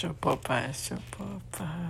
Joe Popeye, Joe Popeye.